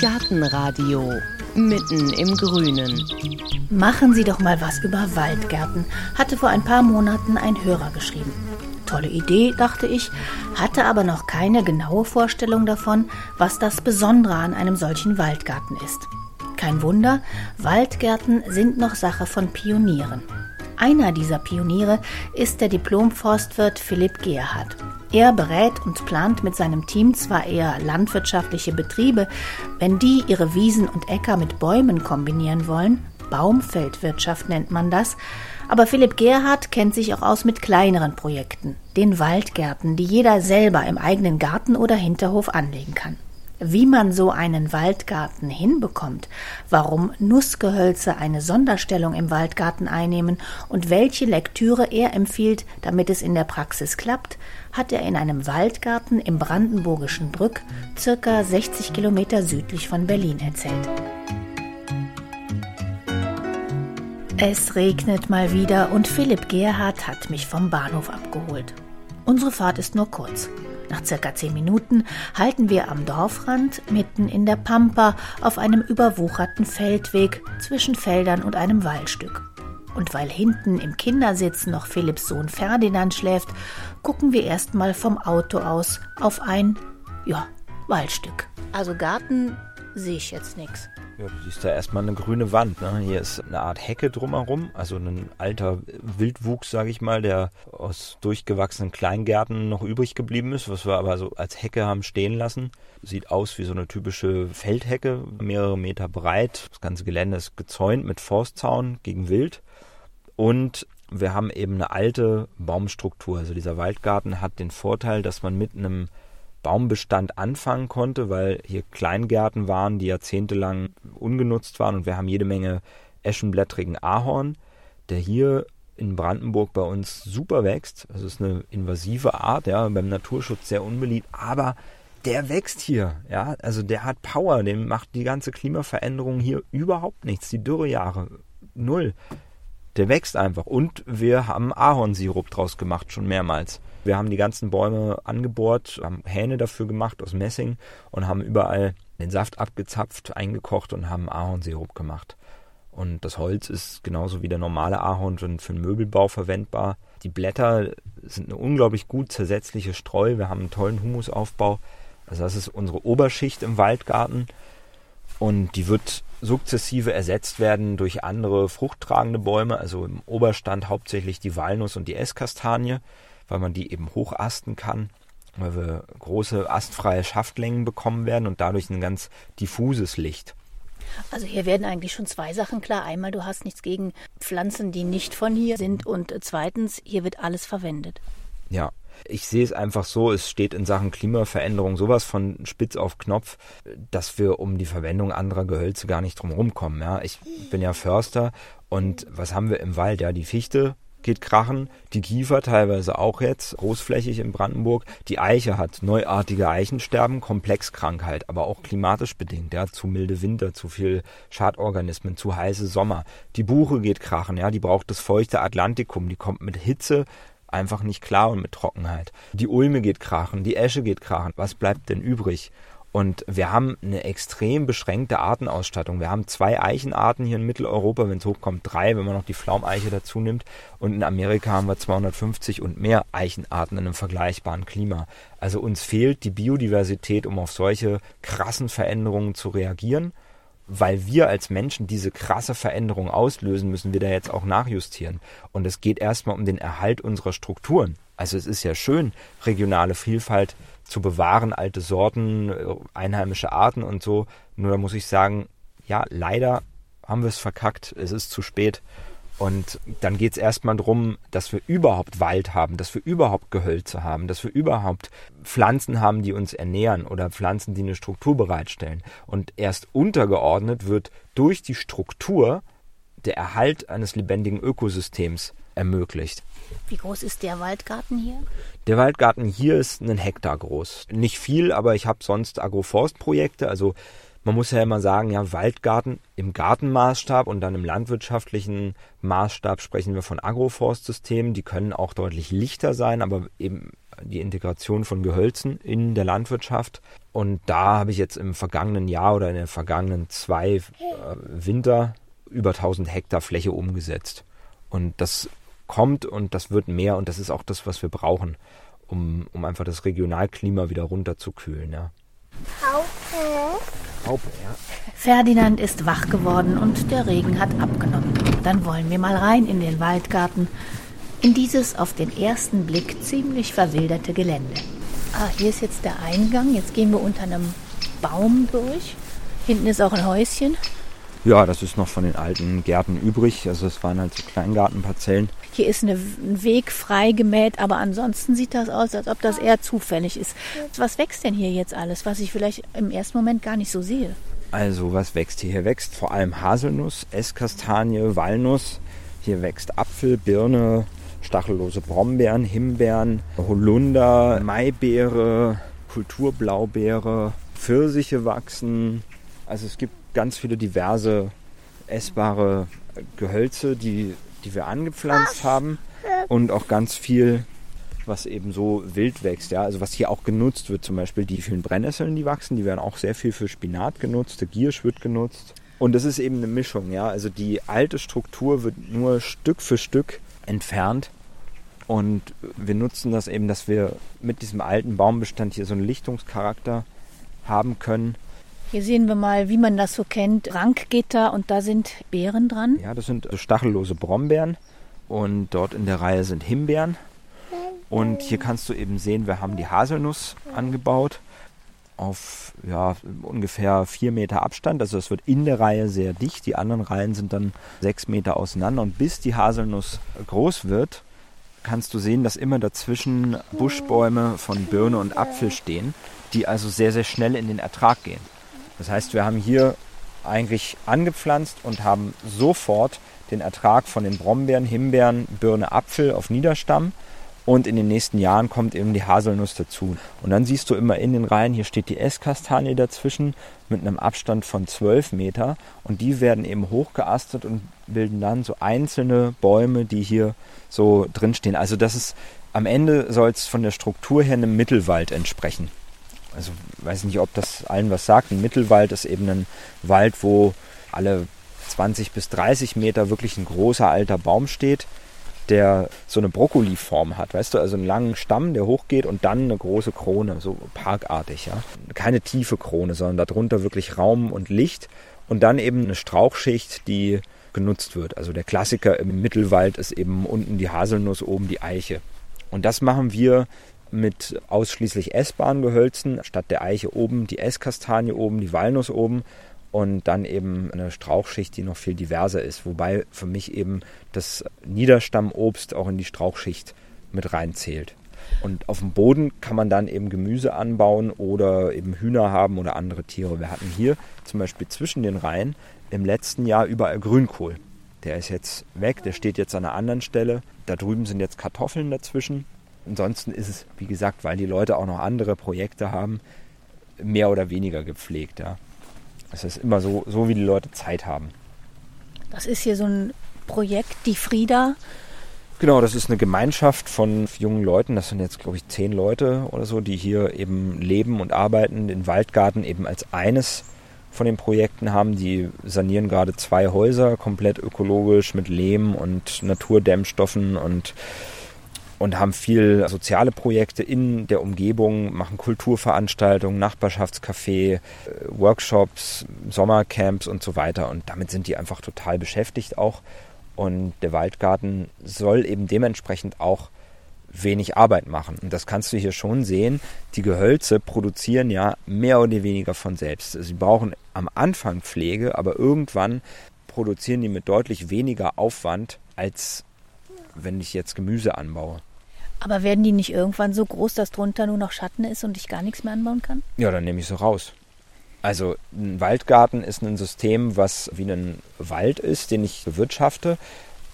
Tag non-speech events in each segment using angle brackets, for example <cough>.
Gartenradio mitten im Grünen. Machen Sie doch mal was über Waldgärten, hatte vor ein paar Monaten ein Hörer geschrieben. Tolle Idee, dachte ich, hatte aber noch keine genaue Vorstellung davon, was das Besondere an einem solchen Waldgarten ist. Kein Wunder, Waldgärten sind noch Sache von Pionieren. Einer dieser Pioniere ist der Diplom-Forstwirt Philipp Gerhardt. Er berät und plant mit seinem Team zwar eher landwirtschaftliche Betriebe, wenn die ihre Wiesen und Äcker mit Bäumen kombinieren wollen, Baumfeldwirtschaft nennt man das, aber Philipp Gerhardt kennt sich auch aus mit kleineren Projekten, den Waldgärten, die jeder selber im eigenen Garten oder Hinterhof anlegen kann. Wie man so einen Waldgarten hinbekommt, warum Nussgehölze eine Sonderstellung im Waldgarten einnehmen und welche Lektüre er empfiehlt, damit es in der Praxis klappt, hat er in einem Waldgarten im brandenburgischen Brück, circa 60 Kilometer südlich von Berlin erzählt. Es regnet mal wieder und Philipp Gerhardt hat mich vom Bahnhof abgeholt. Unsere Fahrt ist nur kurz. Nach circa zehn Minuten halten wir am Dorfrand mitten in der Pampa auf einem überwucherten Feldweg zwischen Feldern und einem Waldstück. Und weil hinten im Kindersitz noch Philipps Sohn Ferdinand schläft, gucken wir erstmal vom Auto aus auf ein, ja, Waldstück. Also Garten sehe ich jetzt nichts. Ja, du siehst da erstmal eine grüne Wand. Ne? Hier ist eine Art Hecke drumherum, also ein alter Wildwuchs, sage ich mal, der aus durchgewachsenen Kleingärten noch übrig geblieben ist, was wir aber so als Hecke haben stehen lassen. Sieht aus wie so eine typische Feldhecke, mehrere Meter breit. Das ganze Gelände ist gezäunt mit Forstzaun gegen Wild. Und wir haben eben eine alte Baumstruktur. Also dieser Waldgarten hat den Vorteil, dass man mit einem Baumbestand anfangen konnte, weil hier Kleingärten waren, die jahrzehntelang ungenutzt waren und wir haben jede Menge eschenblättrigen Ahorn, der hier in Brandenburg bei uns super wächst. Das ist eine invasive Art, ja, beim Naturschutz sehr unbeliebt, aber der wächst hier, ja, also der hat Power, dem macht die ganze Klimaveränderung hier überhaupt nichts, die Dürrejahre null. Der wächst einfach und wir haben Ahornsirup draus gemacht, schon mehrmals. Wir haben die ganzen Bäume angebohrt, haben Hähne dafür gemacht aus Messing und haben überall den Saft abgezapft, eingekocht und haben Ahornsirup gemacht. Und das Holz ist genauso wie der normale Ahorn für den Möbelbau verwendbar. Die Blätter sind eine unglaublich gut zersetzliche Streu. Wir haben einen tollen Humusaufbau. Also das ist unsere Oberschicht im Waldgarten. Und die wird sukzessive ersetzt werden durch andere fruchttragende Bäume. Also im Oberstand hauptsächlich die Walnuss und die Esskastanie weil man die eben hochasten kann, weil wir große astfreie Schaftlängen bekommen werden und dadurch ein ganz diffuses Licht. Also hier werden eigentlich schon zwei Sachen klar. Einmal, du hast nichts gegen Pflanzen, die nicht von hier sind und zweitens, hier wird alles verwendet. Ja, ich sehe es einfach so, es steht in Sachen Klimaveränderung sowas von spitz auf Knopf, dass wir um die Verwendung anderer Gehölze gar nicht drum rumkommen. Ja. Ich bin ja Förster und was haben wir im Wald? Ja, die Fichte, geht krachen. Die Kiefer teilweise auch jetzt, großflächig in Brandenburg. Die Eiche hat neuartige Eichensterben, Komplexkrankheit, aber auch klimatisch bedingt. Ja, zu milde Winter, zu viel Schadorganismen, zu heiße Sommer. Die Buche geht krachen, ja, die braucht das feuchte Atlantikum, die kommt mit Hitze einfach nicht klar und mit Trockenheit. Die Ulme geht krachen, die Esche geht krachen. Was bleibt denn übrig? Und wir haben eine extrem beschränkte Artenausstattung. Wir haben zwei Eichenarten hier in Mitteleuropa, wenn es hochkommt, drei, wenn man noch die Pflaumeiche dazu nimmt. Und in Amerika haben wir 250 und mehr Eichenarten in einem vergleichbaren Klima. Also uns fehlt die Biodiversität, um auf solche krassen Veränderungen zu reagieren. Weil wir als Menschen diese krasse Veränderung auslösen, müssen wir da jetzt auch nachjustieren. Und es geht erstmal um den Erhalt unserer Strukturen. Also es ist ja schön, regionale Vielfalt zu bewahren, alte Sorten, äh, einheimische Arten und so. Nur da muss ich sagen, ja, leider haben wir es verkackt, es ist zu spät. Und dann geht es erstmal darum, dass wir überhaupt Wald haben, dass wir überhaupt Gehölze haben, dass wir überhaupt Pflanzen haben, die uns ernähren oder Pflanzen, die eine Struktur bereitstellen. Und erst untergeordnet wird durch die Struktur der Erhalt eines lebendigen Ökosystems ermöglicht. Wie groß ist der Waldgarten hier? Der Waldgarten hier ist einen Hektar groß. Nicht viel, aber ich habe sonst Agroforstprojekte, also man muss ja immer sagen, ja, Waldgarten im Gartenmaßstab und dann im landwirtschaftlichen Maßstab sprechen wir von Agroforstsystemen. Die können auch deutlich lichter sein, aber eben die Integration von Gehölzen in der Landwirtschaft. Und da habe ich jetzt im vergangenen Jahr oder in den vergangenen zwei äh, Winter über 1000 Hektar Fläche umgesetzt. Und das kommt und das wird mehr und das ist auch das, was wir brauchen, um, um einfach das Regionalklima wieder runterzukühlen. Ja. Raupe. Raupe, ja. Ferdinand ist wach geworden und der Regen hat abgenommen. Dann wollen wir mal rein in den Waldgarten, in dieses auf den ersten Blick ziemlich verwilderte Gelände. Ah, hier ist jetzt der Eingang. Jetzt gehen wir unter einem Baum durch. Hinten ist auch ein Häuschen. Ja, das ist noch von den alten Gärten übrig. Also es waren halt so Kleingartenparzellen. Hier ist eine, ein Weg frei gemäht, aber ansonsten sieht das aus, als ob das eher zufällig ist. Was wächst denn hier jetzt alles, was ich vielleicht im ersten Moment gar nicht so sehe? Also was wächst hier? Hier wächst vor allem Haselnuss, Esskastanie, Walnuss. Hier wächst Apfel, Birne, stachellose Brombeeren, Himbeeren, Holunder, Maibeere, Kulturblaubeere, Pfirsiche wachsen. Also es gibt ganz viele diverse essbare Gehölze, die, die wir angepflanzt haben und auch ganz viel, was eben so wild wächst. Ja? Also was hier auch genutzt wird, zum Beispiel die vielen Brennnesseln, die wachsen, die werden auch sehr viel für Spinat genutzt, der Giersch wird genutzt. Und das ist eben eine Mischung, ja. Also die alte Struktur wird nur Stück für Stück entfernt. Und wir nutzen das eben, dass wir mit diesem alten Baumbestand hier so einen Lichtungscharakter haben können hier sehen wir mal, wie man das so kennt, Rankgitter und da sind Beeren dran. Ja, das sind stachellose Brombeeren und dort in der Reihe sind Himbeeren. Und hier kannst du eben sehen, wir haben die Haselnuss angebaut auf ja, ungefähr vier Meter Abstand. Also es wird in der Reihe sehr dicht. Die anderen Reihen sind dann sechs Meter auseinander. Und bis die Haselnuss groß wird, kannst du sehen, dass immer dazwischen Buschbäume von Birne und Apfel stehen, die also sehr, sehr schnell in den Ertrag gehen. Das heißt, wir haben hier eigentlich angepflanzt und haben sofort den Ertrag von den Brombeeren, Himbeeren, Birne, Apfel auf Niederstamm. Und in den nächsten Jahren kommt eben die Haselnuss dazu. Und dann siehst du immer in den Reihen, hier steht die Esskastanie dazwischen mit einem Abstand von 12 Meter. Und die werden eben hochgeastet und bilden dann so einzelne Bäume, die hier so drinstehen. Also das ist am Ende soll es von der Struktur her einem Mittelwald entsprechen also weiß nicht, ob das allen was sagt. Ein Mittelwald ist eben ein Wald, wo alle 20 bis 30 Meter wirklich ein großer alter Baum steht, der so eine Brokkoliform hat, weißt du, also einen langen Stamm, der hochgeht und dann eine große Krone, so parkartig, ja. Keine tiefe Krone, sondern darunter wirklich Raum und Licht und dann eben eine Strauchschicht, die genutzt wird. Also der Klassiker im Mittelwald ist eben unten die Haselnuss, oben die Eiche. Und das machen wir mit ausschließlich essbaren Gehölzen, statt der Eiche oben die Esskastanie oben, die Walnuss oben und dann eben eine Strauchschicht, die noch viel diverser ist. Wobei für mich eben das Niederstammobst auch in die Strauchschicht mit reinzählt. Und auf dem Boden kann man dann eben Gemüse anbauen oder eben Hühner haben oder andere Tiere. Wir hatten hier zum Beispiel zwischen den Reihen im letzten Jahr überall Grünkohl. Der ist jetzt weg, der steht jetzt an einer anderen Stelle. Da drüben sind jetzt Kartoffeln dazwischen. Ansonsten ist es, wie gesagt, weil die Leute auch noch andere Projekte haben, mehr oder weniger gepflegt. Ja. Es ist immer so, so, wie die Leute Zeit haben. Das ist hier so ein Projekt, die Frieda. Genau, das ist eine Gemeinschaft von jungen Leuten. Das sind jetzt, glaube ich, zehn Leute oder so, die hier eben leben und arbeiten, den Waldgarten eben als eines von den Projekten haben. Die sanieren gerade zwei Häuser komplett ökologisch mit Lehm und Naturdämmstoffen und und haben viel soziale Projekte in der Umgebung, machen Kulturveranstaltungen, Nachbarschaftscafé, äh, Workshops, Sommercamps und so weiter. Und damit sind die einfach total beschäftigt auch. Und der Waldgarten soll eben dementsprechend auch wenig Arbeit machen. Und das kannst du hier schon sehen. Die Gehölze produzieren ja mehr oder weniger von selbst. Sie brauchen am Anfang Pflege, aber irgendwann produzieren die mit deutlich weniger Aufwand als wenn ich jetzt Gemüse anbaue. Aber werden die nicht irgendwann so groß, dass drunter nur noch Schatten ist und ich gar nichts mehr anbauen kann? Ja, dann nehme ich sie raus. Also ein Waldgarten ist ein System, was wie ein Wald ist, den ich bewirtschafte.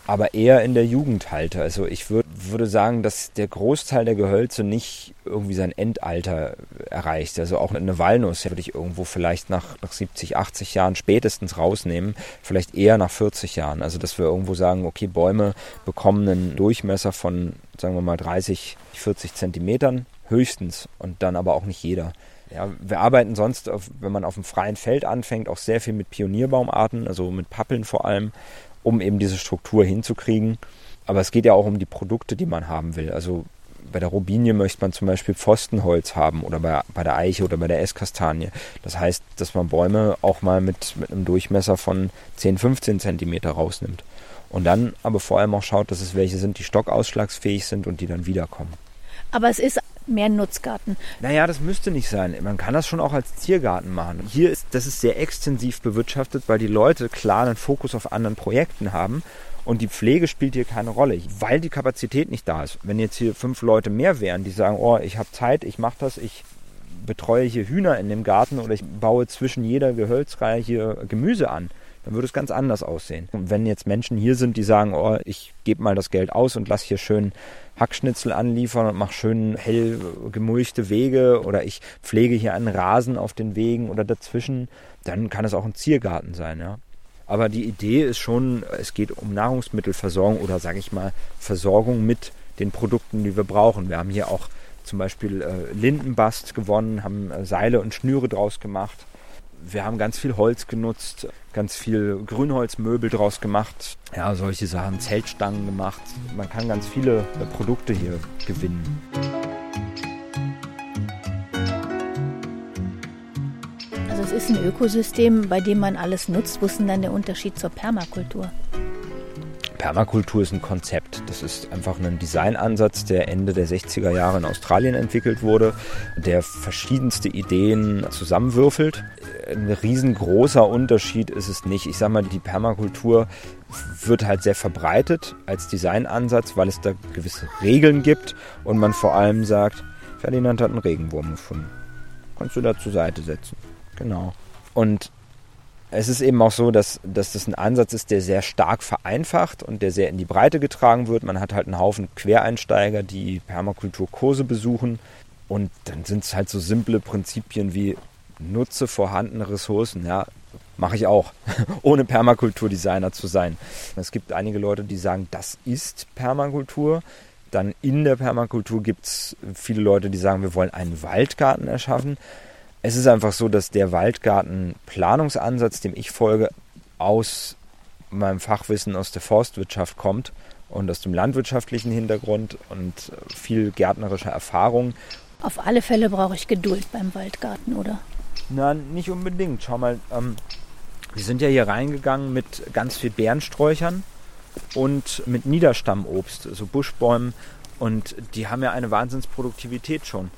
Aber eher in der Jugend halte. Also ich würd, würde sagen, dass der Großteil der Gehölze nicht irgendwie sein Endalter erreicht. Also auch eine Walnuss würde ich irgendwo vielleicht nach, nach 70, 80 Jahren spätestens rausnehmen, vielleicht eher nach 40 Jahren. Also dass wir irgendwo sagen, okay, Bäume bekommen einen Durchmesser von, sagen wir mal, 30, 40 Zentimetern höchstens und dann aber auch nicht jeder. Ja, wir arbeiten sonst, auf, wenn man auf dem freien Feld anfängt, auch sehr viel mit Pionierbaumarten, also mit Pappeln vor allem um eben diese Struktur hinzukriegen. Aber es geht ja auch um die Produkte, die man haben will. Also bei der Robinie möchte man zum Beispiel Pfostenholz haben oder bei, bei der Eiche oder bei der Esskastanie. Das heißt, dass man Bäume auch mal mit, mit einem Durchmesser von 10, 15 Zentimeter rausnimmt. Und dann aber vor allem auch schaut, dass es welche sind, die stockausschlagsfähig sind und die dann wiederkommen. Aber es ist mehr Nutzgarten. Naja, das müsste nicht sein. Man kann das schon auch als Tiergarten machen. Hier ist, das ist sehr extensiv bewirtschaftet, weil die Leute klar einen Fokus auf anderen Projekten haben. Und die Pflege spielt hier keine Rolle, weil die Kapazität nicht da ist. Wenn jetzt hier fünf Leute mehr wären, die sagen, oh, ich habe Zeit, ich mache das, ich betreue hier Hühner in dem Garten oder ich baue zwischen jeder Gehölzreihe hier Gemüse an, dann würde es ganz anders aussehen. Und wenn jetzt Menschen hier sind, die sagen, oh, ich gebe mal das Geld aus und lasse hier schön Hackschnitzel anliefern und mache schön hell gemulchte Wege oder ich pflege hier einen Rasen auf den Wegen oder dazwischen, dann kann es auch ein Ziergarten sein, ja. Aber die Idee ist schon, es geht um Nahrungsmittelversorgung oder sage ich mal Versorgung mit den Produkten, die wir brauchen. Wir haben hier auch zum Beispiel äh, Lindenbast gewonnen, haben äh, Seile und Schnüre draus gemacht wir haben ganz viel Holz genutzt, ganz viel Grünholzmöbel draus gemacht, ja, solche Sachen, Zeltstangen gemacht. Man kann ganz viele äh, Produkte hier gewinnen. Also es ist ein Ökosystem, bei dem man alles nutzt. Wo ist denn dann der Unterschied zur Permakultur? Permakultur ist ein Konzept. Das ist einfach ein Designansatz, der Ende der 60er Jahre in Australien entwickelt wurde, der verschiedenste Ideen zusammenwürfelt. Ein riesengroßer Unterschied ist es nicht. Ich sage mal, die Permakultur wird halt sehr verbreitet als Designansatz, weil es da gewisse Regeln gibt und man vor allem sagt, Ferdinand hat einen Regenwurm gefunden. Kannst du da zur Seite setzen. Genau. Und es ist eben auch so, dass, dass das ein Ansatz ist, der sehr stark vereinfacht und der sehr in die Breite getragen wird. Man hat halt einen Haufen Quereinsteiger, die Permakulturkurse besuchen. Und dann sind es halt so simple Prinzipien wie nutze vorhandene Ressourcen. Ja, mache ich auch, <laughs> ohne Permakulturdesigner zu sein. Es gibt einige Leute, die sagen, das ist Permakultur. Dann in der Permakultur gibt es viele Leute, die sagen, wir wollen einen Waldgarten erschaffen. Es ist einfach so, dass der Waldgarten-Planungsansatz, dem ich folge, aus meinem Fachwissen aus der Forstwirtschaft kommt und aus dem landwirtschaftlichen Hintergrund und viel gärtnerischer Erfahrung. Auf alle Fälle brauche ich Geduld beim Waldgarten, oder? Nein, nicht unbedingt. Schau mal, ähm, wir sind ja hier reingegangen mit ganz viel Bärensträuchern und mit Niederstammobst, also Buschbäumen. Und die haben ja eine Wahnsinnsproduktivität schon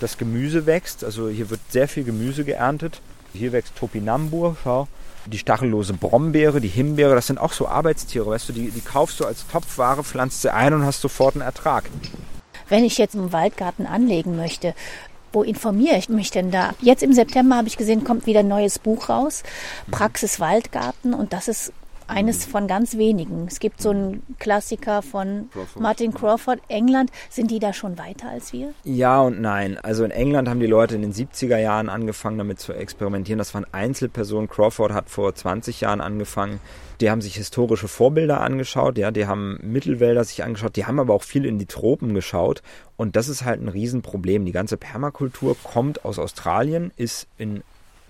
das Gemüse wächst. Also hier wird sehr viel Gemüse geerntet. Hier wächst Topinambur, schau. Die stachellose Brombeere, die Himbeere, das sind auch so Arbeitstiere, weißt du, die, die kaufst du als Topfware, pflanzt sie ein und hast sofort einen Ertrag. Wenn ich jetzt einen Waldgarten anlegen möchte, wo informiere ich mich denn da? Jetzt im September habe ich gesehen, kommt wieder ein neues Buch raus, Praxis Waldgarten, und das ist eines von ganz wenigen. Es gibt so einen Klassiker von Crawford. Martin Crawford, England. Sind die da schon weiter als wir? Ja und nein. Also in England haben die Leute in den 70er Jahren angefangen damit zu experimentieren. Das waren Einzelpersonen. Crawford hat vor 20 Jahren angefangen. Die haben sich historische Vorbilder angeschaut, ja, die haben Mittelwälder sich angeschaut, die haben aber auch viel in die Tropen geschaut und das ist halt ein Riesenproblem. Die ganze Permakultur kommt aus Australien, ist in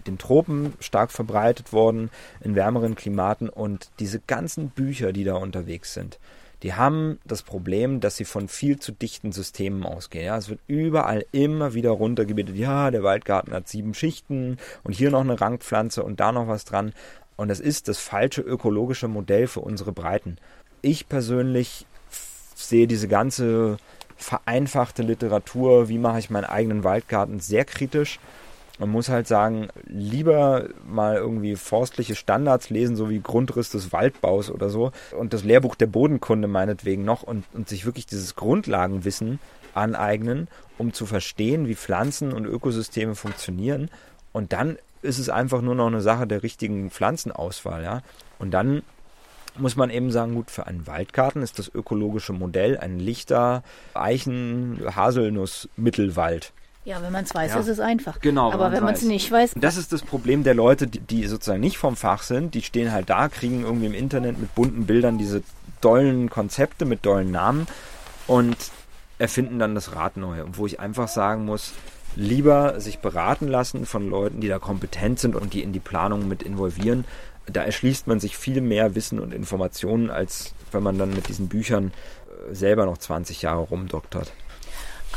den Tropen stark verbreitet worden, in wärmeren Klimaten. Und diese ganzen Bücher, die da unterwegs sind, die haben das Problem, dass sie von viel zu dichten Systemen ausgehen. Ja, es wird überall immer wieder runtergebetet, ja, der Waldgarten hat sieben Schichten und hier noch eine Rankpflanze und da noch was dran. Und das ist das falsche ökologische Modell für unsere Breiten. Ich persönlich sehe diese ganze vereinfachte Literatur, wie mache ich meinen eigenen Waldgarten, sehr kritisch man muss halt sagen, lieber mal irgendwie forstliche Standards lesen, so wie Grundriss des Waldbaus oder so und das Lehrbuch der Bodenkunde meinetwegen noch und, und sich wirklich dieses Grundlagenwissen aneignen, um zu verstehen, wie Pflanzen und Ökosysteme funktionieren. Und dann ist es einfach nur noch eine Sache der richtigen Pflanzenauswahl, ja. Und dann muss man eben sagen, gut, für einen Waldgarten ist das ökologische Modell ein lichter Eichen, Haselnuss, Mittelwald. Ja, wenn man es weiß, ja. ist es einfach. Genau. Aber wenn man es nicht weiß. Das ist das Problem der Leute, die, die, sozusagen nicht vom Fach sind. Die stehen halt da, kriegen irgendwie im Internet mit bunten Bildern diese dollen Konzepte mit dollen Namen und erfinden dann das Rad neu. Und wo ich einfach sagen muss, lieber sich beraten lassen von Leuten, die da kompetent sind und die in die Planung mit involvieren. Da erschließt man sich viel mehr Wissen und Informationen, als wenn man dann mit diesen Büchern äh, selber noch 20 Jahre rumdoktert.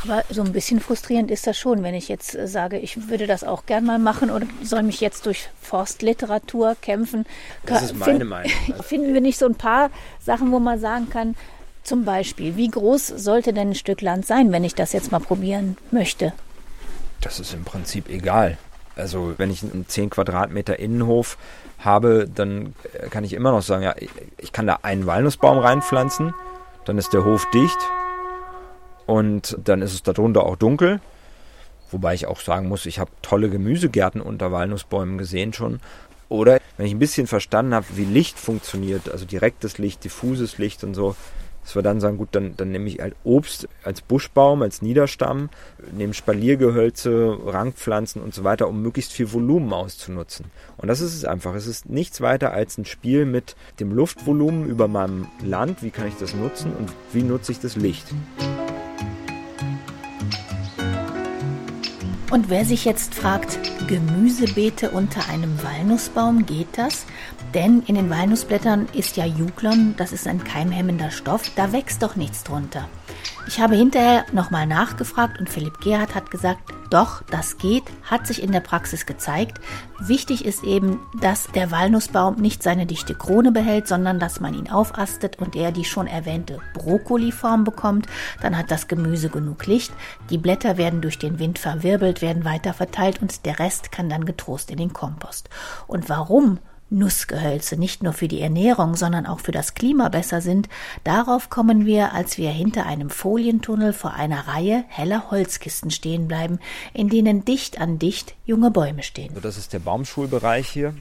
Aber so ein bisschen frustrierend ist das schon, wenn ich jetzt äh, sage, ich würde das auch gern mal machen und soll mich jetzt durch Forstliteratur kämpfen. Das ist meine Meinung. <laughs> Finden wir nicht so ein paar Sachen, wo man sagen kann, zum Beispiel, wie groß sollte denn ein Stück Land sein, wenn ich das jetzt mal probieren möchte? Das ist im Prinzip egal. Also wenn ich einen 10 Quadratmeter Innenhof habe, dann kann ich immer noch sagen, ja, ich kann da einen Walnussbaum reinpflanzen, dann ist der Hof dicht und dann ist es darunter auch dunkel. Wobei ich auch sagen muss, ich habe tolle Gemüsegärten unter Walnussbäumen gesehen schon. Oder wenn ich ein bisschen verstanden habe, wie Licht funktioniert, also direktes Licht, diffuses Licht und so, dass wir dann sagen, gut, dann, dann nehme ich halt Obst als Buschbaum, als Niederstamm, nehme Spaliergehölze, Rangpflanzen und so weiter, um möglichst viel Volumen auszunutzen. Und das ist es einfach. Es ist nichts weiter als ein Spiel mit dem Luftvolumen über meinem Land. Wie kann ich das nutzen und wie nutze ich das Licht? Und wer sich jetzt fragt, Gemüsebeete unter einem Walnussbaum, geht das? Denn in den Walnussblättern ist ja Juglon, das ist ein keimhemmender Stoff, da wächst doch nichts drunter. Ich habe hinterher nochmal nachgefragt und Philipp Gerhardt hat gesagt, doch, das geht, hat sich in der Praxis gezeigt. Wichtig ist eben, dass der Walnussbaum nicht seine dichte Krone behält, sondern dass man ihn aufastet und er die schon erwähnte Brokkoliform bekommt. Dann hat das Gemüse genug Licht. Die Blätter werden durch den Wind verwirbelt, werden weiter verteilt und der Rest kann dann getrost in den Kompost. Und warum Nussgehölze nicht nur für die Ernährung, sondern auch für das Klima besser sind, darauf kommen wir, als wir hinter einem Folientunnel vor einer Reihe heller Holzkisten stehen bleiben, in denen dicht an dicht junge Bäume stehen. Also das ist der Baumschulbereich hier.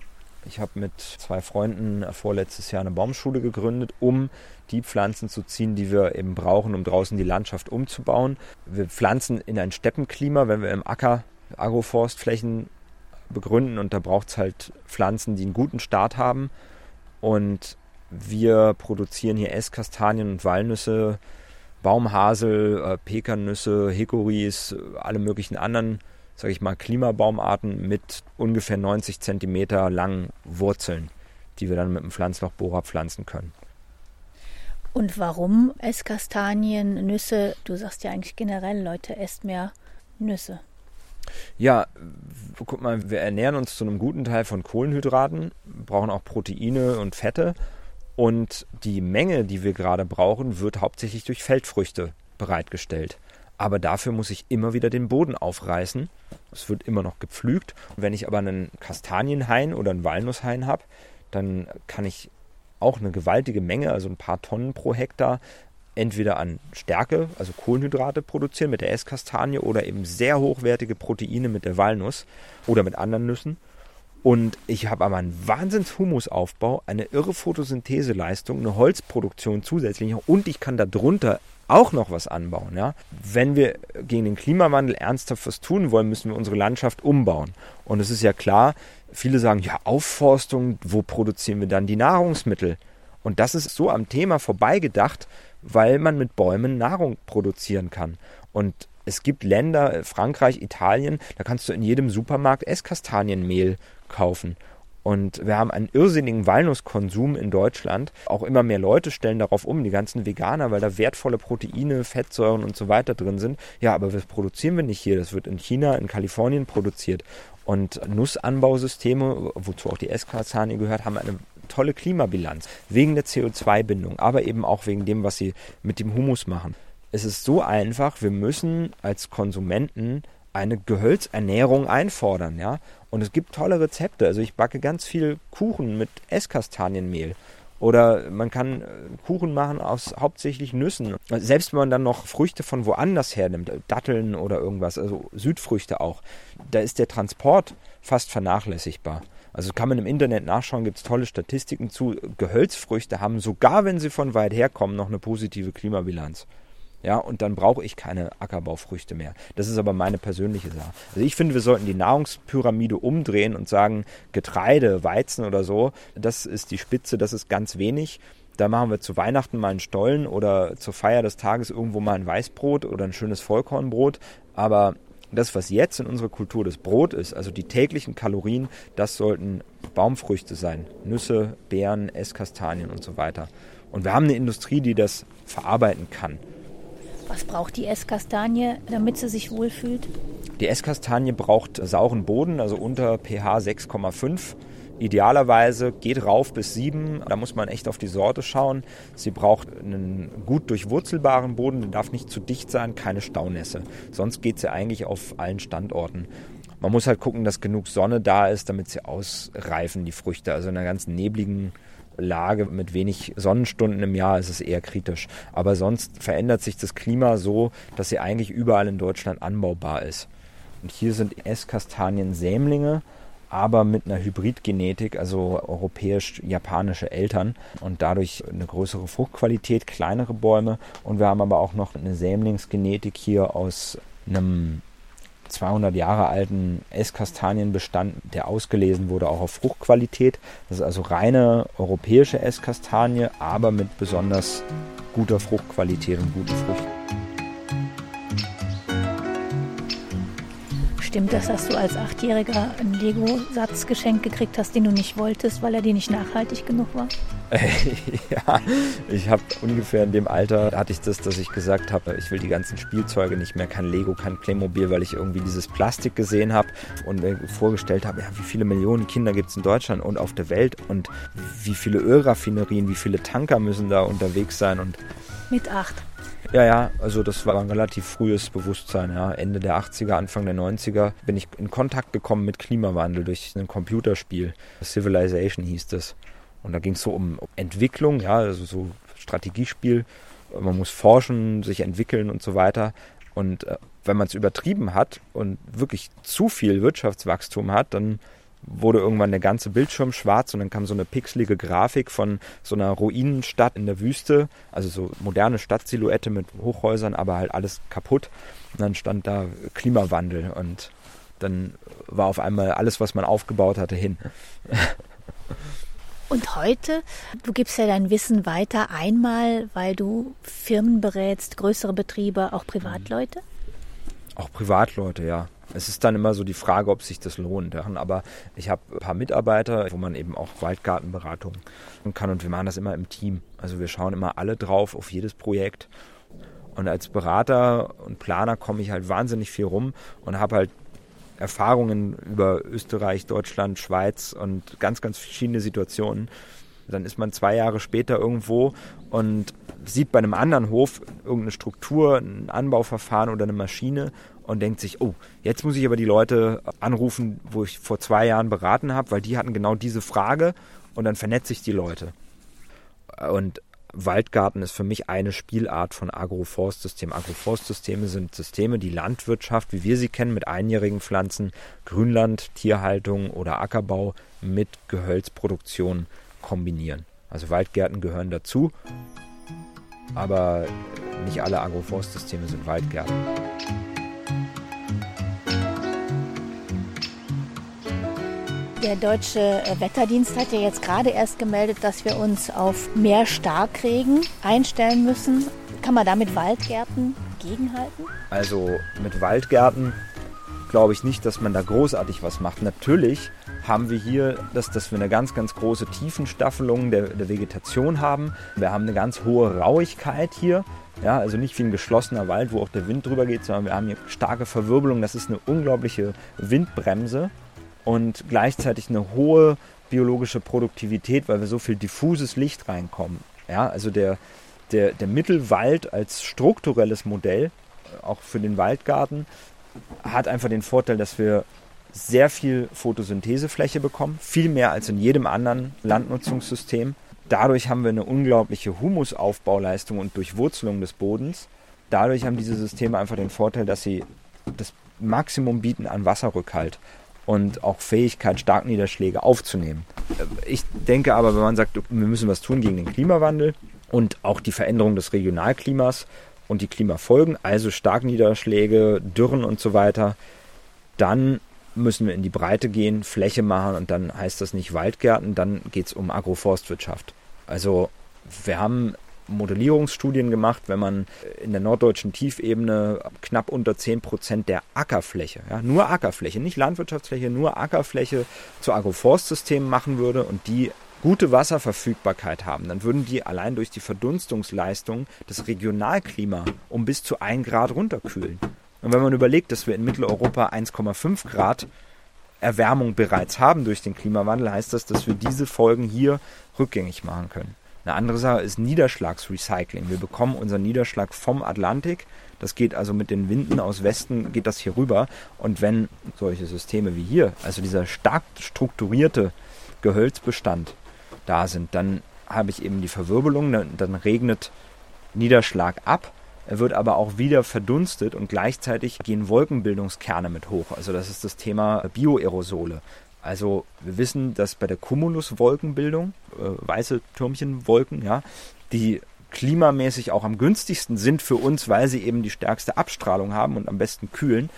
Ich habe mit zwei Freunden vorletztes Jahr eine Baumschule gegründet, um die Pflanzen zu ziehen, die wir eben brauchen, um draußen die Landschaft umzubauen. Wir pflanzen in ein Steppenklima, wenn wir im Acker Agroforstflächen begründen und da braucht es halt Pflanzen, die einen guten Start haben. Und wir produzieren hier Esskastanien und Walnüsse, Baumhasel, äh, Pekannüsse, Hickories, alle möglichen anderen, sage ich mal, Klimabaumarten mit ungefähr 90 Zentimeter langen Wurzeln, die wir dann mit einem Pflanzlochbohrer pflanzen können. Und warum Esskastanien, Nüsse? Du sagst ja eigentlich generell, Leute, esst mehr Nüsse. Ja, guck mal, wir ernähren uns zu einem guten Teil von Kohlenhydraten, brauchen auch Proteine und Fette. Und die Menge, die wir gerade brauchen, wird hauptsächlich durch Feldfrüchte bereitgestellt. Aber dafür muss ich immer wieder den Boden aufreißen. Es wird immer noch gepflügt. Wenn ich aber einen Kastanienhain oder einen Walnusshain habe, dann kann ich auch eine gewaltige Menge, also ein paar Tonnen pro Hektar, entweder an Stärke, also Kohlenhydrate produzieren mit der Esskastanie oder eben sehr hochwertige Proteine mit der Walnuss oder mit anderen Nüssen. Und ich habe aber einen Wahnsinns-Humusaufbau, eine irre Photosyntheseleistung, eine Holzproduktion zusätzlich und ich kann darunter auch noch was anbauen. Ja? Wenn wir gegen den Klimawandel ernsthaft was tun wollen, müssen wir unsere Landschaft umbauen. Und es ist ja klar, viele sagen, ja, Aufforstung, wo produzieren wir dann die Nahrungsmittel? Und das ist so am Thema vorbeigedacht, weil man mit Bäumen Nahrung produzieren kann. Und es gibt Länder, Frankreich, Italien, da kannst du in jedem Supermarkt Esskastanienmehl kaufen. Und wir haben einen irrsinnigen Walnusskonsum in Deutschland. Auch immer mehr Leute stellen darauf um, die ganzen Veganer, weil da wertvolle Proteine, Fettsäuren und so weiter drin sind. Ja, aber das produzieren wir nicht hier. Das wird in China, in Kalifornien produziert. Und Nussanbausysteme, wozu auch die Esskastanie gehört, haben eine tolle Klimabilanz. Wegen der CO2-Bindung, aber eben auch wegen dem, was sie mit dem Humus machen. Es ist so einfach, wir müssen als Konsumenten eine Gehölzernährung einfordern, ja. Und es gibt tolle Rezepte. Also ich backe ganz viel Kuchen mit Esskastanienmehl. Oder man kann äh, Kuchen machen aus hauptsächlich Nüssen. Selbst wenn man dann noch Früchte von woanders hernimmt, Datteln oder irgendwas, also Südfrüchte auch, da ist der Transport fast vernachlässigbar. Also kann man im Internet nachschauen, gibt es tolle Statistiken zu. Gehölzfrüchte haben, sogar wenn sie von weit her kommen, noch eine positive Klimabilanz. Ja, und dann brauche ich keine Ackerbaufrüchte mehr. Das ist aber meine persönliche Sache. Also ich finde, wir sollten die Nahrungspyramide umdrehen und sagen, Getreide, Weizen oder so, das ist die Spitze, das ist ganz wenig. Da machen wir zu Weihnachten mal einen Stollen oder zur Feier des Tages irgendwo mal ein Weißbrot oder ein schönes Vollkornbrot. Aber das, was jetzt in unserer Kultur das Brot ist, also die täglichen Kalorien, das sollten Baumfrüchte sein. Nüsse, Beeren, Esskastanien und so weiter. Und wir haben eine Industrie, die das verarbeiten kann. Was braucht die Esskastanie, damit sie sich wohlfühlt? Die Esskastanie braucht sauren Boden, also unter pH 6,5. Idealerweise geht rauf bis 7. Da muss man echt auf die Sorte schauen. Sie braucht einen gut durchwurzelbaren Boden, der darf nicht zu dicht sein, keine Staunässe. Sonst geht sie eigentlich auf allen Standorten. Man muss halt gucken, dass genug Sonne da ist, damit sie ausreifen, die Früchte. Also in einer ganz nebligen Lage mit wenig Sonnenstunden im Jahr ist es eher kritisch. Aber sonst verändert sich das Klima so, dass sie eigentlich überall in Deutschland anbaubar ist. Und hier sind Esskastanien Sämlinge, aber mit einer Hybridgenetik, also europäisch-japanische Eltern und dadurch eine größere Fruchtqualität, kleinere Bäume. Und wir haben aber auch noch eine Sämlingsgenetik hier aus einem 200 Jahre alten Esskastanienbestand, der ausgelesen wurde auch auf Fruchtqualität. Das ist also reine europäische Esskastanie, aber mit besonders guter Fruchtqualität und guten Früchten. Stimmt das, dass du als Achtjähriger einen Lego-Satz geschenkt gekriegt hast, den du nicht wolltest, weil er dir nicht nachhaltig genug war? <laughs> ja, ich habe ungefähr in dem Alter hatte ich das, dass ich gesagt habe, ich will die ganzen Spielzeuge nicht mehr, kein Lego, kein Playmobil, weil ich irgendwie dieses Plastik gesehen habe und mir vorgestellt habe, ja, wie viele Millionen Kinder gibt es in Deutschland und auf der Welt und wie viele Ölraffinerien, wie viele Tanker müssen da unterwegs sein und mit acht. Ja, ja, also das war ein relativ frühes Bewusstsein. Ja. Ende der 80er, Anfang der 90er bin ich in Kontakt gekommen mit Klimawandel durch ein Computerspiel. Civilization hieß das. Und da ging es so um Entwicklung, ja, also so Strategiespiel. Man muss forschen, sich entwickeln und so weiter. Und äh, wenn man es übertrieben hat und wirklich zu viel Wirtschaftswachstum hat, dann wurde irgendwann der ganze Bildschirm schwarz und dann kam so eine pixelige Grafik von so einer Ruinenstadt in der Wüste, also so moderne Stadtsilhouette mit Hochhäusern, aber halt alles kaputt. Und dann stand da Klimawandel und dann war auf einmal alles, was man aufgebaut hatte, hin. Und heute, du gibst ja dein Wissen weiter, einmal, weil du Firmen berätst, größere Betriebe, auch Privatleute? Auch Privatleute, ja. Es ist dann immer so die Frage, ob sich das lohnt. Aber ich habe ein paar Mitarbeiter, wo man eben auch Waldgartenberatung kann und wir machen das immer im Team. Also wir schauen immer alle drauf auf jedes Projekt. Und als Berater und Planer komme ich halt wahnsinnig viel rum und habe halt Erfahrungen über Österreich, Deutschland, Schweiz und ganz, ganz verschiedene Situationen. Dann ist man zwei Jahre später irgendwo und sieht bei einem anderen Hof irgendeine Struktur, ein Anbauverfahren oder eine Maschine und denkt sich, oh, jetzt muss ich aber die Leute anrufen, wo ich vor zwei Jahren beraten habe, weil die hatten genau diese Frage und dann vernetze ich die Leute. Und Waldgarten ist für mich eine Spielart von Agroforstsystemen. Agroforstsysteme sind Systeme, die Landwirtschaft, wie wir sie kennen, mit einjährigen Pflanzen, Grünland, Tierhaltung oder Ackerbau mit Gehölzproduktion kombinieren. Also Waldgärten gehören dazu, aber nicht alle Agroforstsysteme sind Waldgärten. Der deutsche äh, Wetterdienst hat ja jetzt gerade erst gemeldet, dass wir uns auf mehr Starkregen einstellen müssen. Kann man da mit Waldgärten gegenhalten? Also mit Waldgärten glaube ich nicht, dass man da großartig was macht. Natürlich haben wir hier, dass, dass wir eine ganz, ganz große Tiefenstaffelung der, der Vegetation haben. Wir haben eine ganz hohe Rauigkeit hier. Ja, also nicht wie ein geschlossener Wald, wo auch der Wind drüber geht, sondern wir haben hier starke Verwirbelung. Das ist eine unglaubliche Windbremse und gleichzeitig eine hohe biologische Produktivität, weil wir so viel diffuses Licht reinkommen. Ja, also der, der, der Mittelwald als strukturelles Modell, auch für den Waldgarten, hat einfach den Vorteil, dass wir sehr viel Photosynthesefläche bekommen, viel mehr als in jedem anderen Landnutzungssystem. Dadurch haben wir eine unglaubliche Humusaufbauleistung und Durchwurzelung des Bodens. Dadurch haben diese Systeme einfach den Vorteil, dass sie das Maximum bieten an Wasserrückhalt. Und auch Fähigkeit, Starkniederschläge aufzunehmen. Ich denke aber, wenn man sagt, wir müssen was tun gegen den Klimawandel und auch die Veränderung des Regionalklimas und die Klimafolgen, also Starkniederschläge, Dürren und so weiter, dann müssen wir in die Breite gehen, Fläche machen und dann heißt das nicht Waldgärten, dann geht es um Agroforstwirtschaft. Also wir haben Modellierungsstudien gemacht, wenn man in der norddeutschen Tiefebene knapp unter 10 Prozent der Ackerfläche, ja, nur Ackerfläche, nicht Landwirtschaftsfläche, nur Ackerfläche zu Agroforstsystemen machen würde und die gute Wasserverfügbarkeit haben, dann würden die allein durch die Verdunstungsleistung das Regionalklima um bis zu 1 Grad runterkühlen. Und wenn man überlegt, dass wir in Mitteleuropa 1,5 Grad Erwärmung bereits haben durch den Klimawandel, heißt das, dass wir diese Folgen hier rückgängig machen können. Eine andere Sache ist Niederschlagsrecycling. Wir bekommen unseren Niederschlag vom Atlantik. Das geht also mit den Winden aus Westen, geht das hier rüber. Und wenn solche Systeme wie hier, also dieser stark strukturierte Gehölzbestand da sind, dann habe ich eben die Verwirbelung, dann regnet Niederschlag ab er wird aber auch wieder verdunstet und gleichzeitig gehen Wolkenbildungskerne mit hoch. Also das ist das Thema Bioaerosole. Also wir wissen, dass bei der Cumuluswolkenbildung, äh, weiße Türmchenwolken, ja, die klimamäßig auch am günstigsten sind für uns, weil sie eben die stärkste Abstrahlung haben und am besten kühlen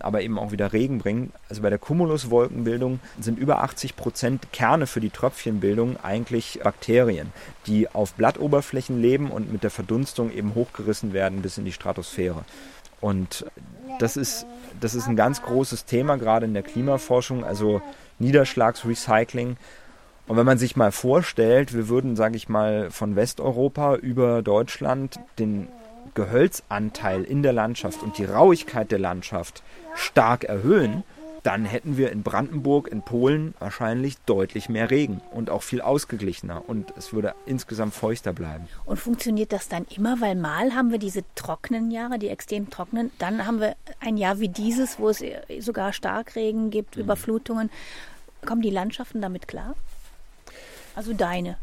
aber eben auch wieder Regen bringen. Also bei der Cumuluswolkenbildung sind über 80 Prozent Kerne für die Tröpfchenbildung eigentlich Bakterien, die auf Blattoberflächen leben und mit der Verdunstung eben hochgerissen werden bis in die Stratosphäre. Und das ist, das ist ein ganz großes Thema, gerade in der Klimaforschung, also Niederschlagsrecycling. Und wenn man sich mal vorstellt, wir würden, sage ich mal, von Westeuropa über Deutschland den Gehölzanteil in der Landschaft und die Rauigkeit der Landschaft stark erhöhen, dann hätten wir in Brandenburg, in Polen wahrscheinlich deutlich mehr Regen und auch viel ausgeglichener und es würde insgesamt feuchter bleiben. Und funktioniert das dann immer? Weil mal haben wir diese trockenen Jahre, die extrem trockenen, dann haben wir ein Jahr wie dieses, wo es sogar Starkregen gibt, mhm. Überflutungen. Kommen die Landschaften damit klar? Also deine.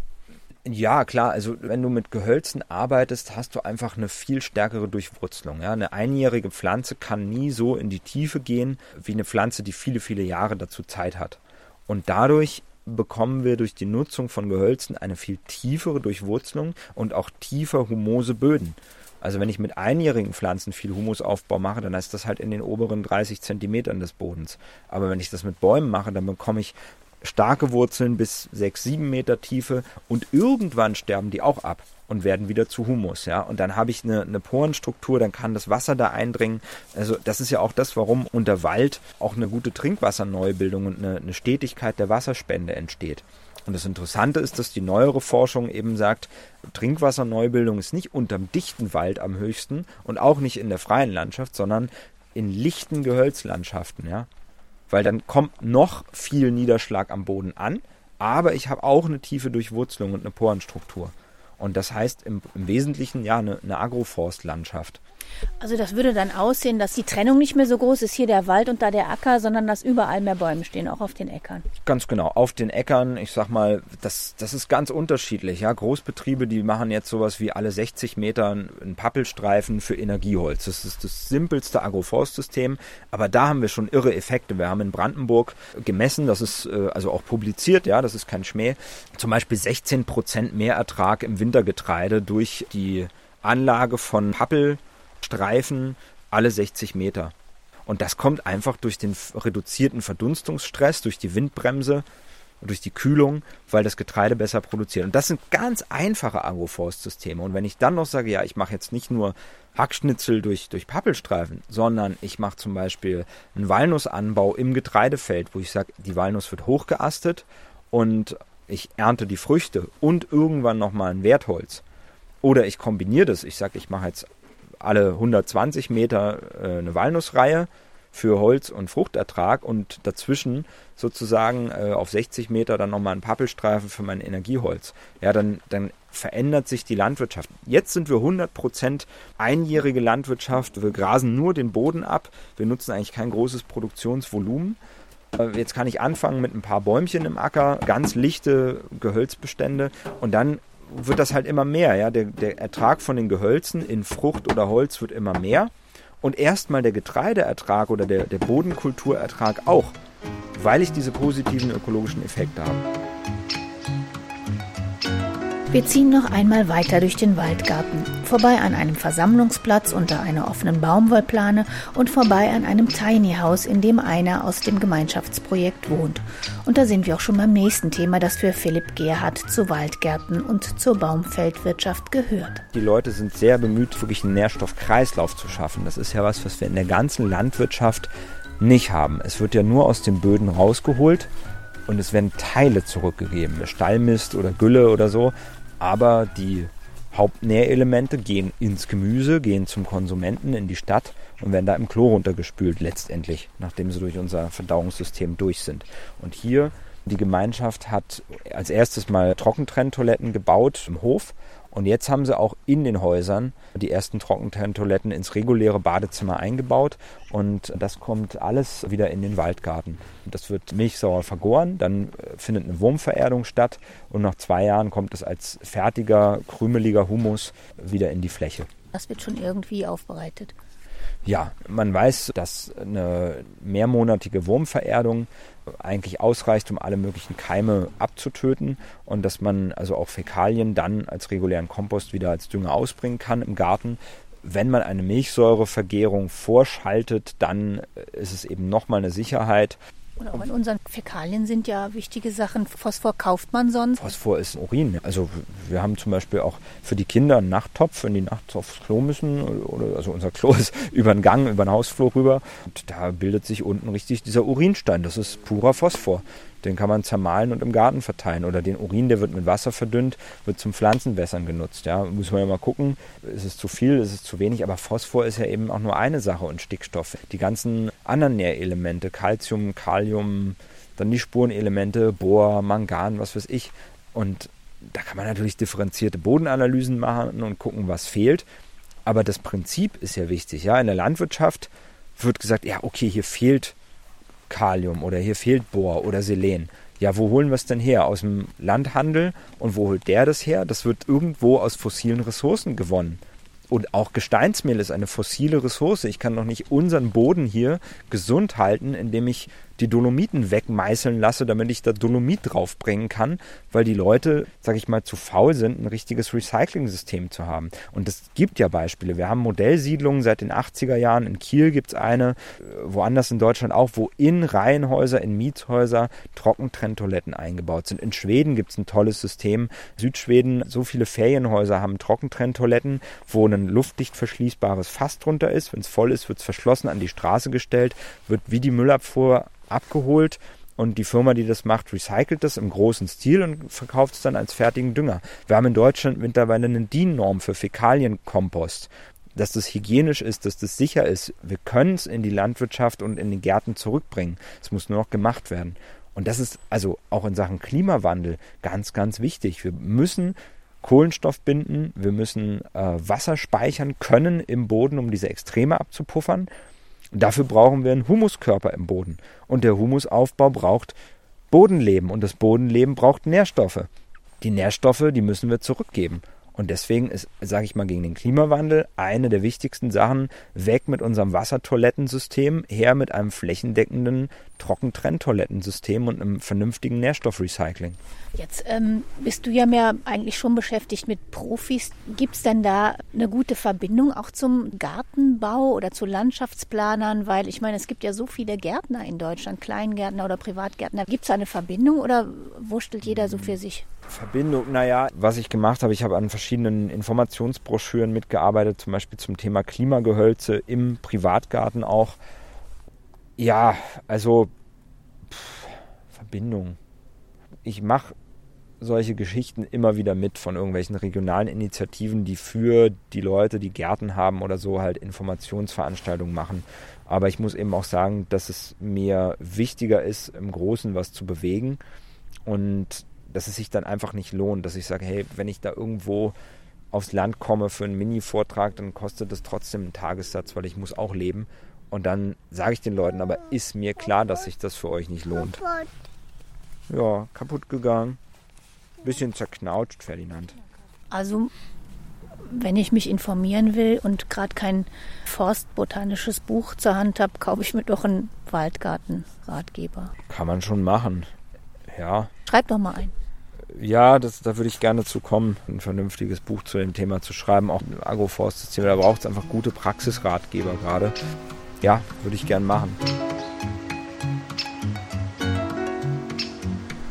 Ja, klar. Also wenn du mit Gehölzen arbeitest, hast du einfach eine viel stärkere Durchwurzelung. Ja? Eine einjährige Pflanze kann nie so in die Tiefe gehen wie eine Pflanze, die viele, viele Jahre dazu Zeit hat. Und dadurch bekommen wir durch die Nutzung von Gehölzen eine viel tiefere Durchwurzelung und auch tiefer humose Böden. Also wenn ich mit einjährigen Pflanzen viel Humusaufbau mache, dann ist das halt in den oberen 30 Zentimetern des Bodens. Aber wenn ich das mit Bäumen mache, dann bekomme ich starke Wurzeln bis sechs, sieben Meter Tiefe und irgendwann sterben die auch ab und werden wieder zu Humus, ja. Und dann habe ich eine, eine Porenstruktur, dann kann das Wasser da eindringen. Also das ist ja auch das, warum unter Wald auch eine gute Trinkwasserneubildung und eine, eine Stetigkeit der Wasserspende entsteht. Und das Interessante ist, dass die neuere Forschung eben sagt, Trinkwasserneubildung ist nicht unterm dichten Wald am höchsten und auch nicht in der freien Landschaft, sondern in lichten Gehölzlandschaften, ja weil dann kommt noch viel Niederschlag am Boden an, aber ich habe auch eine tiefe Durchwurzelung und eine Porenstruktur. Und das heißt im, im Wesentlichen ja eine, eine Agroforstlandschaft. Also das würde dann aussehen, dass die Trennung nicht mehr so groß ist, hier der Wald und da der Acker, sondern dass überall mehr Bäume stehen, auch auf den Äckern. Ganz genau, auf den Äckern, ich sag mal, das, das ist ganz unterschiedlich. Ja, Großbetriebe, die machen jetzt sowas wie alle 60 Meter einen Pappelstreifen für Energieholz. Das ist das simpelste Agroforstsystem, aber da haben wir schon irre Effekte. Wir haben in Brandenburg gemessen, das ist äh, also auch publiziert, ja, das ist kein Schmäh, zum Beispiel 16 Prozent mehr Ertrag im Wintergetreide durch die Anlage von Pappel Streifen alle 60 Meter. Und das kommt einfach durch den reduzierten Verdunstungsstress, durch die Windbremse, durch die Kühlung, weil das Getreide besser produziert. Und das sind ganz einfache Agroforstsysteme. Und wenn ich dann noch sage, ja, ich mache jetzt nicht nur Hackschnitzel durch, durch Pappelstreifen, sondern ich mache zum Beispiel einen Walnussanbau im Getreidefeld, wo ich sage, die Walnuss wird hochgeastet und ich ernte die Früchte und irgendwann nochmal ein Wertholz. Oder ich kombiniere das. Ich sage, ich mache jetzt alle 120 Meter äh, eine Walnussreihe für Holz- und Fruchtertrag und dazwischen sozusagen äh, auf 60 Meter dann nochmal ein Pappelstreifen für mein Energieholz. Ja, dann, dann verändert sich die Landwirtschaft. Jetzt sind wir 100% einjährige Landwirtschaft. Wir grasen nur den Boden ab. Wir nutzen eigentlich kein großes Produktionsvolumen. Äh, jetzt kann ich anfangen mit ein paar Bäumchen im Acker, ganz lichte Gehölzbestände und dann wird das halt immer mehr. Ja? Der, der Ertrag von den Gehölzen in Frucht oder Holz wird immer mehr. Und erstmal der Getreideertrag oder der, der Bodenkulturertrag auch weil ich diese positiven ökologischen Effekte habe. Wir ziehen noch einmal weiter durch den Waldgarten, vorbei an einem Versammlungsplatz unter einer offenen Baumwollplane und vorbei an einem Tiny House, in dem einer aus dem Gemeinschaftsprojekt wohnt. Und da sind wir auch schon beim nächsten Thema, das für Philipp Gerhardt zu Waldgärten und zur Baumfeldwirtschaft gehört. Die Leute sind sehr bemüht, wirklich einen Nährstoffkreislauf zu schaffen. Das ist ja was, was wir in der ganzen Landwirtschaft nicht haben. Es wird ja nur aus den Böden rausgeholt und es werden Teile zurückgegeben, Stallmist oder Gülle oder so aber die Hauptnährelemente gehen ins Gemüse, gehen zum Konsumenten in die Stadt und werden da im Klo runtergespült letztendlich, nachdem sie durch unser Verdauungssystem durch sind. Und hier die Gemeinschaft hat als erstes mal Trockentrenntoiletten gebaut im Hof und jetzt haben sie auch in den Häusern die ersten Trockentrenntoiletten ins reguläre Badezimmer eingebaut und das kommt alles wieder in den Waldgarten. Das wird milchsauer vergoren, dann äh, findet eine Wurmvererdung statt und nach zwei Jahren kommt es als fertiger, krümeliger Humus wieder in die Fläche. Das wird schon irgendwie aufbereitet. Ja, man weiß, dass eine mehrmonatige Wurmvererdung eigentlich ausreicht, um alle möglichen Keime abzutöten und dass man also auch Fäkalien dann als regulären Kompost wieder als Dünger ausbringen kann im Garten. Wenn man eine Milchsäurevergärung vorschaltet, dann ist es eben nochmal eine Sicherheit, und auch in unseren Fäkalien sind ja wichtige Sachen. Phosphor kauft man sonst. Phosphor ist Urin. Also wir haben zum Beispiel auch für die Kinder einen Nachttopf, wenn die nachts aufs Klo müssen. Oder, also unser Klo ist <laughs> über den Gang, über den Hausflur rüber. Und da bildet sich unten richtig dieser Urinstein. Das ist purer Phosphor. Den kann man zermahlen und im Garten verteilen. Oder den Urin, der wird mit Wasser verdünnt, wird zum Pflanzenwässern genutzt. Ja, muss man ja mal gucken, ist es zu viel, ist es zu wenig. Aber Phosphor ist ja eben auch nur eine Sache und Stickstoff. Die ganzen anderen Nährelemente, Calcium, Kalium, dann die Spurenelemente, Bohr, Mangan, was weiß ich. Und da kann man natürlich differenzierte Bodenanalysen machen und gucken, was fehlt. Aber das Prinzip ist ja wichtig. Ja, in der Landwirtschaft wird gesagt, ja, okay, hier fehlt Kalium oder hier fehlt Bohr oder Selen. Ja, wo holen wir es denn her? Aus dem Landhandel. Und wo holt der das her? Das wird irgendwo aus fossilen Ressourcen gewonnen. Und auch Gesteinsmehl ist eine fossile Ressource. Ich kann doch nicht unseren Boden hier gesund halten, indem ich die Dolomiten wegmeißeln lasse, damit ich da Dolomit draufbringen kann, weil die Leute, sag ich mal, zu faul sind, ein richtiges Recycling-System zu haben. Und es gibt ja Beispiele. Wir haben Modellsiedlungen seit den 80er Jahren. In Kiel gibt es eine, woanders in Deutschland auch, wo in Reihenhäuser, in Mietshäuser Trockentrenntoiletten eingebaut sind. In Schweden gibt es ein tolles System. Südschweden, so viele Ferienhäuser haben Trockentrenntoiletten, wo ein luftdicht verschließbares Fass drunter ist. Wenn es voll ist, wird es verschlossen an die Straße gestellt, wird wie die Müllabfuhr abgeholt und die Firma, die das macht, recycelt das im großen Stil und verkauft es dann als fertigen Dünger. Wir haben in Deutschland mittlerweile eine DIN-Norm für Fäkalienkompost, dass das hygienisch ist, dass das sicher ist. Wir können es in die Landwirtschaft und in den Gärten zurückbringen. Es muss nur noch gemacht werden. Und das ist also auch in Sachen Klimawandel ganz, ganz wichtig. Wir müssen Kohlenstoff binden, wir müssen äh, Wasser speichern können im Boden, um diese Extreme abzupuffern. Dafür brauchen wir einen Humuskörper im Boden. Und der Humusaufbau braucht Bodenleben und das Bodenleben braucht Nährstoffe. Die Nährstoffe, die müssen wir zurückgeben. Und deswegen ist, sage ich mal, gegen den Klimawandel eine der wichtigsten Sachen, weg mit unserem Wassertoilettensystem, her mit einem flächendeckenden Trockentrenntoilettensystem und einem vernünftigen Nährstoffrecycling. Jetzt ähm, bist du ja mehr eigentlich schon beschäftigt mit Profis. Gibt es denn da eine gute Verbindung auch zum Gartenbau oder zu Landschaftsplanern? Weil ich meine, es gibt ja so viele Gärtner in Deutschland, Kleingärtner oder Privatgärtner. Gibt es da eine Verbindung oder wurschtelt jeder so für sich? Verbindung, naja, was ich gemacht habe, ich habe an verschiedenen Informationsbroschüren mitgearbeitet, zum Beispiel zum Thema Klimagehölze im Privatgarten auch. Ja, also pff, Verbindung. Ich mache solche Geschichten immer wieder mit von irgendwelchen regionalen Initiativen, die für die Leute, die Gärten haben oder so, halt Informationsveranstaltungen machen. Aber ich muss eben auch sagen, dass es mir wichtiger ist, im Großen was zu bewegen und dass es sich dann einfach nicht lohnt, dass ich sage, hey, wenn ich da irgendwo aufs Land komme für einen Mini-Vortrag, dann kostet das trotzdem einen Tagessatz, weil ich muss auch leben. Und dann sage ich den Leuten, aber ist mir klar, dass sich das für euch nicht lohnt. Ja, kaputt gegangen. Bisschen zerknautscht, Ferdinand. Also, wenn ich mich informieren will und gerade kein forstbotanisches Buch zur Hand habe, kaufe ich mir doch ein Waldgartenratgeber. Kann man schon machen. Ja. Schreib doch mal ein. Ja, das, da würde ich gerne zu kommen, ein vernünftiges Buch zu dem Thema zu schreiben, auch im Agroforstsystem. Da braucht es einfach gute Praxisratgeber gerade. Ja, würde ich gern machen.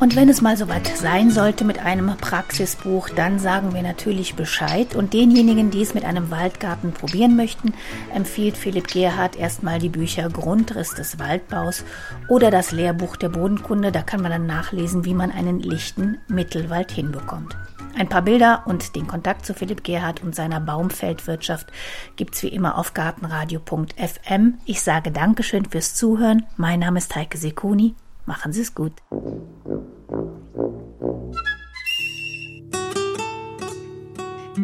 Und wenn es mal soweit sein sollte mit einem Praxisbuch, dann sagen wir natürlich Bescheid. Und denjenigen, die es mit einem Waldgarten probieren möchten, empfiehlt Philipp Gerhardt erstmal die Bücher Grundriss des Waldbaus oder das Lehrbuch der Bodenkunde. Da kann man dann nachlesen, wie man einen lichten Mittelwald hinbekommt. Ein paar Bilder und den Kontakt zu Philipp Gerhardt und seiner Baumfeldwirtschaft gibt's wie immer auf gartenradio.fm. Ich sage Dankeschön fürs Zuhören. Mein Name ist Heike Sekuni. Machen Sie es gut.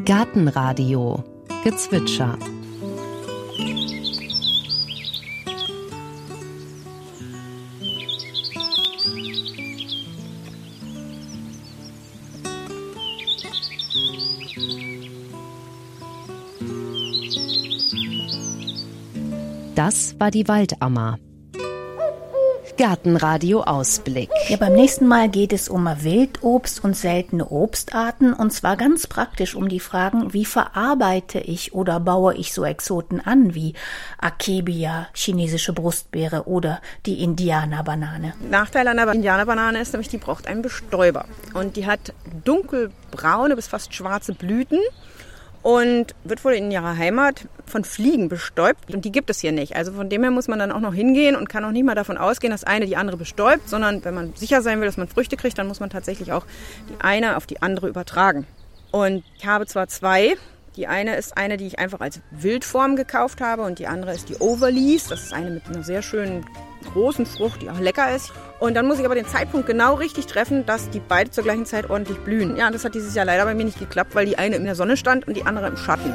Gartenradio Gezwitscher Das war die Waldammer. Gartenradio Ausblick. Ja, beim nächsten Mal geht es um Wildobst und seltene Obstarten und zwar ganz praktisch um die Fragen, wie verarbeite ich oder baue ich so Exoten an wie Akebia, chinesische Brustbeere oder die Indianerbanane. Nachteil an der Indianerbanane ist nämlich, die braucht einen Bestäuber und die hat dunkelbraune bis fast schwarze Blüten und wird wohl in ihrer Heimat von Fliegen bestäubt und die gibt es hier nicht. Also von dem her muss man dann auch noch hingehen und kann auch nicht mal davon ausgehen, dass eine die andere bestäubt, sondern wenn man sicher sein will, dass man Früchte kriegt, dann muss man tatsächlich auch die eine auf die andere übertragen. Und ich habe zwar zwei, die eine ist eine, die ich einfach als Wildform gekauft habe und die andere ist die Overlease. Das ist eine mit einer sehr schönen großen Frucht, die auch lecker ist. Und dann muss ich aber den Zeitpunkt genau richtig treffen, dass die beide zur gleichen Zeit ordentlich blühen. Ja, das hat dieses Jahr leider bei mir nicht geklappt, weil die eine in der Sonne stand und die andere im Schatten.